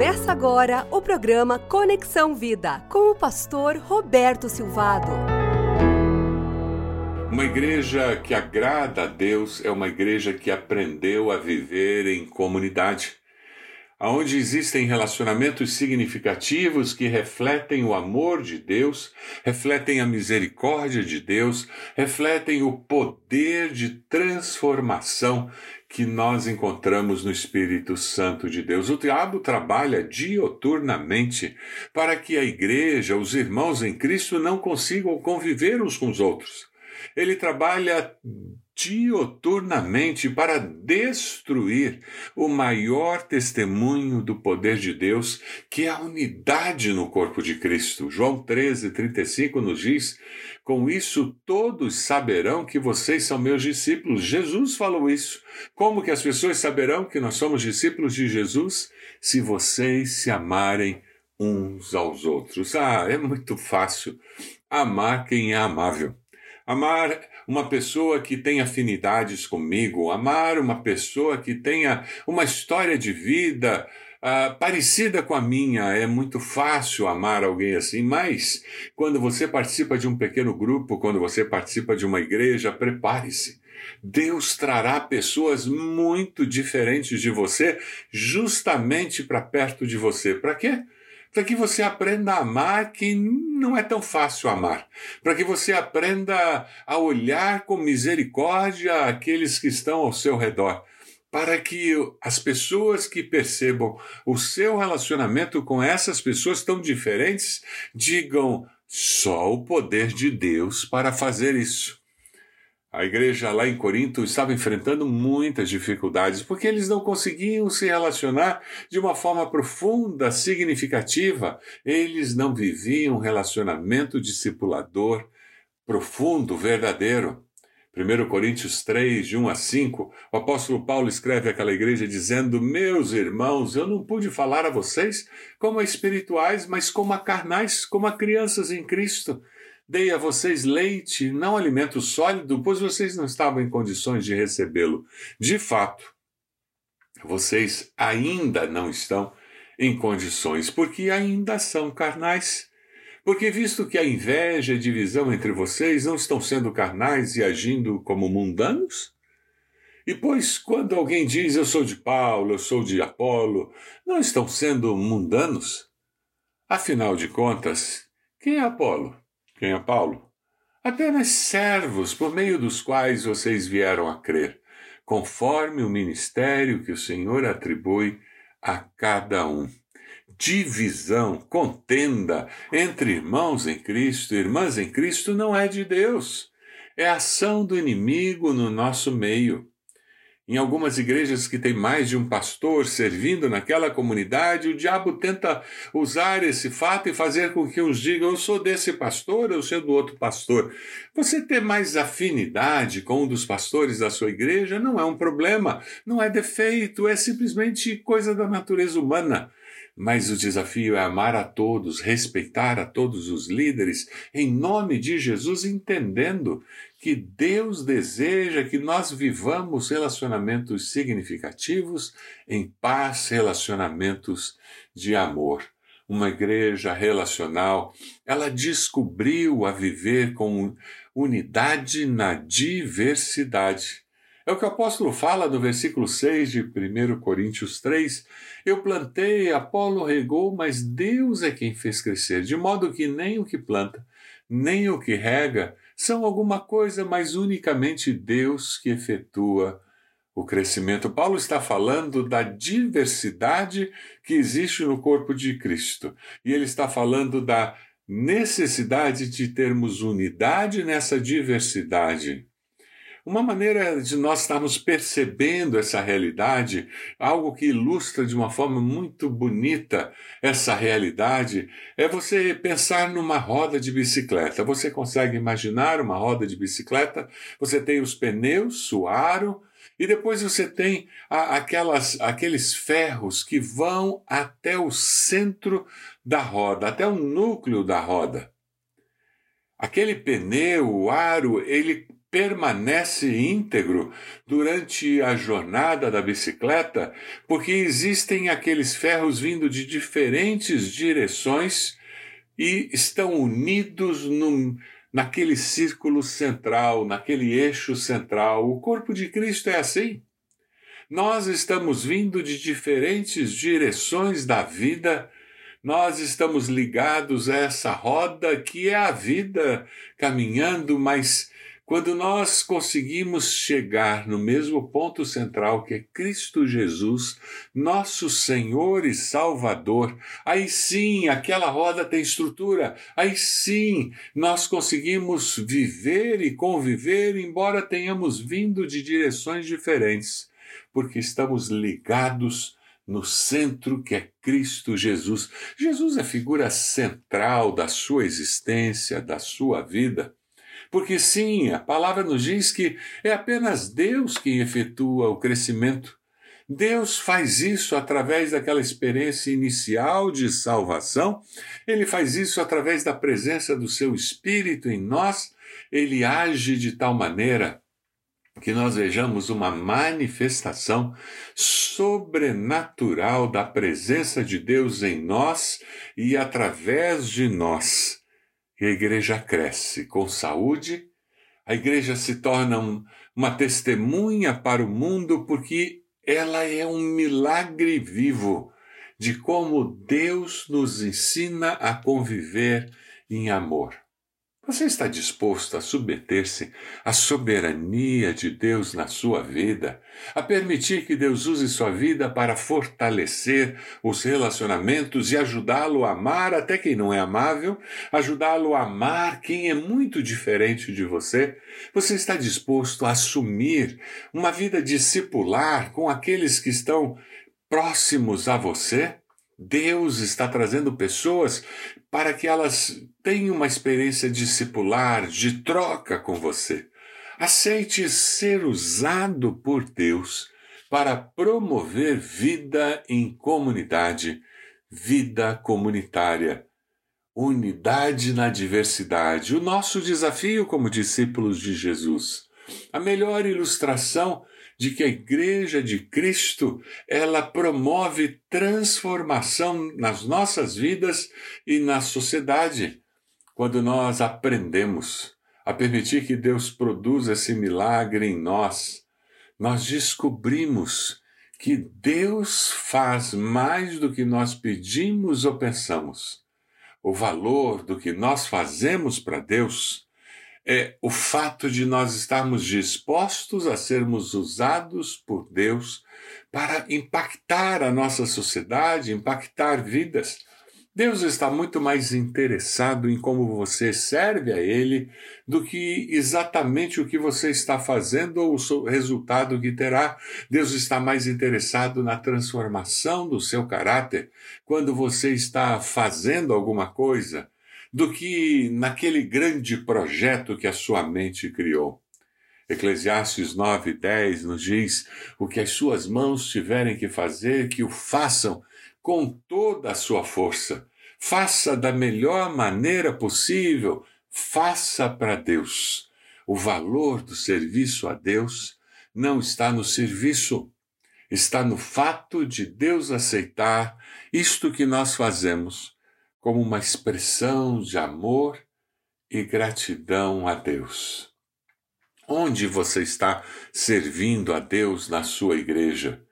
Começa agora o programa Conexão Vida com o pastor Roberto Silvado. Uma igreja que agrada a Deus é uma igreja que aprendeu a viver em comunidade, onde existem relacionamentos significativos que refletem o amor de Deus, refletem a misericórdia de Deus, refletem o poder de transformação que nós encontramos no Espírito Santo de Deus. O diabo trabalha dioturnamente para que a igreja, os irmãos em Cristo, não consigam conviver uns com os outros. Ele trabalha dioturnamente para destruir o maior testemunho do poder de Deus, que é a unidade no corpo de Cristo. João 13, 35 nos diz: Com isso todos saberão que vocês são meus discípulos. Jesus falou isso. Como que as pessoas saberão que nós somos discípulos de Jesus? Se vocês se amarem uns aos outros. Ah, é muito fácil amar quem é amável. Amar uma pessoa que tem afinidades comigo, amar uma pessoa que tenha uma história de vida uh, parecida com a minha. É muito fácil amar alguém assim, mas quando você participa de um pequeno grupo, quando você participa de uma igreja, prepare-se. Deus trará pessoas muito diferentes de você justamente para perto de você. Para quê? Para que você aprenda a amar que não é tão fácil amar, para que você aprenda a olhar com misericórdia aqueles que estão ao seu redor, para que as pessoas que percebam o seu relacionamento com essas pessoas tão diferentes digam só o poder de Deus para fazer isso. A igreja lá em Corinto estava enfrentando muitas dificuldades porque eles não conseguiam se relacionar de uma forma profunda, significativa. Eles não viviam um relacionamento discipulador profundo, verdadeiro. 1 Coríntios 3, de 1 a 5, o apóstolo Paulo escreve àquela igreja dizendo: Meus irmãos, eu não pude falar a vocês como a espirituais, mas como a carnais, como a crianças em Cristo. Dei a vocês leite, não alimento sólido, pois vocês não estavam em condições de recebê-lo. De fato, vocês ainda não estão em condições, porque ainda são carnais. Porque, visto que a inveja e divisão entre vocês não estão sendo carnais e agindo como mundanos? E pois, quando alguém diz eu sou de Paulo, eu sou de Apolo, não estão sendo mundanos? Afinal de contas, quem é Apolo? Quem é Paulo? Apenas servos por meio dos quais vocês vieram a crer, conforme o ministério que o Senhor atribui a cada um. Divisão, contenda entre irmãos em Cristo e irmãs em Cristo não é de Deus. É ação do inimigo no nosso meio. Em algumas igrejas que tem mais de um pastor servindo naquela comunidade, o diabo tenta usar esse fato e fazer com que uns digam: eu sou desse pastor, eu sou do outro pastor. Você ter mais afinidade com um dos pastores da sua igreja não é um problema, não é defeito, é simplesmente coisa da natureza humana. Mas o desafio é amar a todos, respeitar a todos os líderes, em nome de Jesus, entendendo que Deus deseja que nós vivamos relacionamentos significativos, em paz, relacionamentos de amor. Uma igreja relacional, ela descobriu a viver com unidade na diversidade. É o que o apóstolo fala no versículo 6 de 1 Coríntios 3. Eu plantei, Apolo regou, mas Deus é quem fez crescer, de modo que nem o que planta, nem o que rega são alguma coisa, mas unicamente Deus que efetua o crescimento. Paulo está falando da diversidade que existe no corpo de Cristo. E ele está falando da necessidade de termos unidade nessa diversidade. Uma maneira de nós estarmos percebendo essa realidade, algo que ilustra de uma forma muito bonita essa realidade, é você pensar numa roda de bicicleta. Você consegue imaginar uma roda de bicicleta? Você tem os pneus, o aro, e depois você tem aquelas, aqueles ferros que vão até o centro da roda, até o núcleo da roda. Aquele pneu, o aro, ele permanece íntegro durante a jornada da bicicleta, porque existem aqueles ferros vindo de diferentes direções e estão unidos num, naquele círculo central, naquele eixo central. O corpo de Cristo é assim. Nós estamos vindo de diferentes direções da vida, nós estamos ligados a essa roda que é a vida caminhando, mas quando nós conseguimos chegar no mesmo ponto central que é Cristo Jesus, nosso Senhor e Salvador, aí sim aquela roda tem estrutura, aí sim nós conseguimos viver e conviver, embora tenhamos vindo de direções diferentes porque estamos ligados no centro que é Cristo Jesus. Jesus é a figura central da sua existência, da sua vida. Porque sim, a palavra nos diz que é apenas Deus quem efetua o crescimento. Deus faz isso através daquela experiência inicial de salvação, ele faz isso através da presença do seu Espírito em nós, ele age de tal maneira que nós vejamos uma manifestação sobrenatural da presença de Deus em nós e através de nós. E a igreja cresce com saúde, a igreja se torna um, uma testemunha para o mundo porque ela é um milagre vivo de como Deus nos ensina a conviver em amor. Você está disposto a submeter-se à soberania de Deus na sua vida, a permitir que Deus use sua vida para fortalecer os relacionamentos e ajudá-lo a amar até quem não é amável, ajudá-lo a amar quem é muito diferente de você? Você está disposto a assumir uma vida discipular com aqueles que estão próximos a você? Deus está trazendo pessoas para que elas tenham uma experiência discipular, de troca com você. Aceite ser usado por Deus para promover vida em comunidade, vida comunitária, unidade na diversidade. O nosso desafio como discípulos de Jesus. A melhor ilustração de que a Igreja de Cristo ela promove transformação nas nossas vidas e na sociedade. Quando nós aprendemos a permitir que Deus produza esse milagre em nós, nós descobrimos que Deus faz mais do que nós pedimos ou pensamos. O valor do que nós fazemos para Deus é o fato de nós estarmos dispostos a sermos usados por Deus para impactar a nossa sociedade, impactar vidas. Deus está muito mais interessado em como você serve a Ele do que exatamente o que você está fazendo ou o resultado que terá. Deus está mais interessado na transformação do seu caráter quando você está fazendo alguma coisa do que naquele grande projeto que a sua mente criou. Eclesiastes 9, 10 nos diz: o que as suas mãos tiverem que fazer, que o façam com toda a sua força. Faça da melhor maneira possível, faça para Deus. O valor do serviço a Deus não está no serviço, está no fato de Deus aceitar isto que nós fazemos como uma expressão de amor e gratidão a Deus. Onde você está servindo a Deus na sua igreja?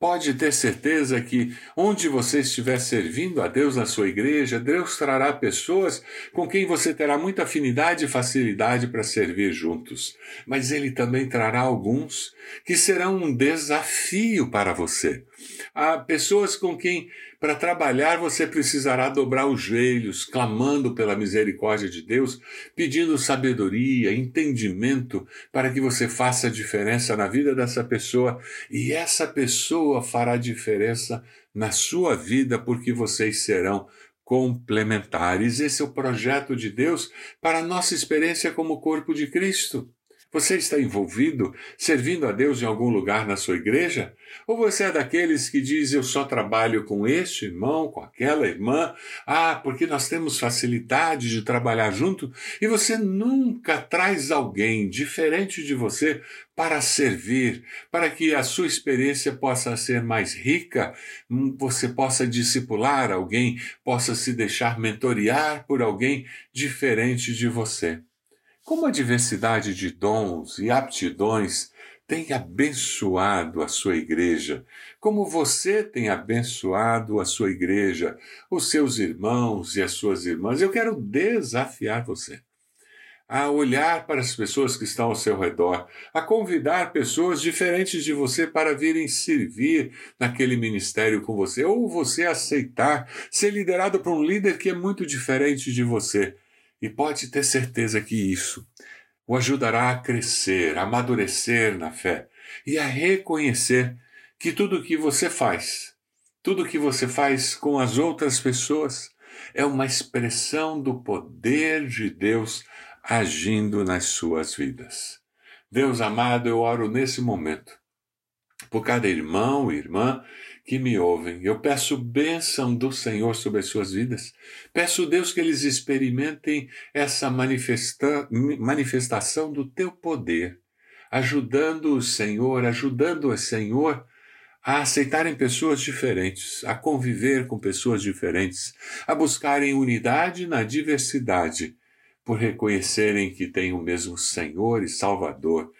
Pode ter certeza que onde você estiver servindo a Deus na sua igreja, Deus trará pessoas com quem você terá muita afinidade e facilidade para servir juntos. Mas Ele também trará alguns que serão um desafio para você. Há pessoas com quem para trabalhar, você precisará dobrar os joelhos, clamando pela misericórdia de Deus, pedindo sabedoria, entendimento, para que você faça a diferença na vida dessa pessoa e essa pessoa fará diferença na sua vida, porque vocês serão complementares. Esse é o projeto de Deus para a nossa experiência como corpo de Cristo. Você está envolvido servindo a Deus em algum lugar na sua igreja? Ou você é daqueles que diz eu só trabalho com este irmão, com aquela irmã? Ah, porque nós temos facilidade de trabalhar junto e você nunca traz alguém diferente de você para servir, para que a sua experiência possa ser mais rica, hum, você possa discipular alguém, possa se deixar mentorear por alguém diferente de você. Como a diversidade de dons e aptidões tem abençoado a sua igreja, como você tem abençoado a sua igreja, os seus irmãos e as suas irmãs. Eu quero desafiar você a olhar para as pessoas que estão ao seu redor, a convidar pessoas diferentes de você para virem servir naquele ministério com você, ou você aceitar ser liderado por um líder que é muito diferente de você. E pode ter certeza que isso o ajudará a crescer, a amadurecer na fé e a reconhecer que tudo o que você faz, tudo o que você faz com as outras pessoas, é uma expressão do poder de Deus agindo nas suas vidas. Deus amado, eu oro nesse momento por cada irmão e irmã que me ouvem. Eu peço bênção do Senhor sobre as suas vidas. Peço, Deus, que eles experimentem essa manifesta manifestação do teu poder, ajudando o Senhor, ajudando o Senhor a aceitarem pessoas diferentes, a conviver com pessoas diferentes, a buscarem unidade na diversidade, por reconhecerem que tem o mesmo Senhor e Salvador,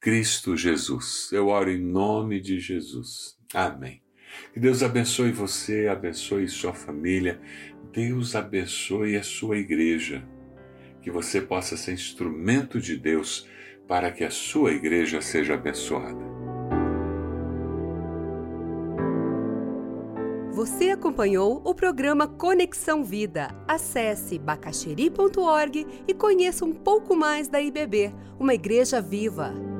Cristo Jesus. Eu oro em nome de Jesus. Amém. Que Deus abençoe você, abençoe sua família, Deus abençoe a sua igreja. Que você possa ser instrumento de Deus para que a sua igreja seja abençoada. Você acompanhou o programa Conexão Vida. Acesse bacacheri.org e conheça um pouco mais da IBB, uma igreja viva.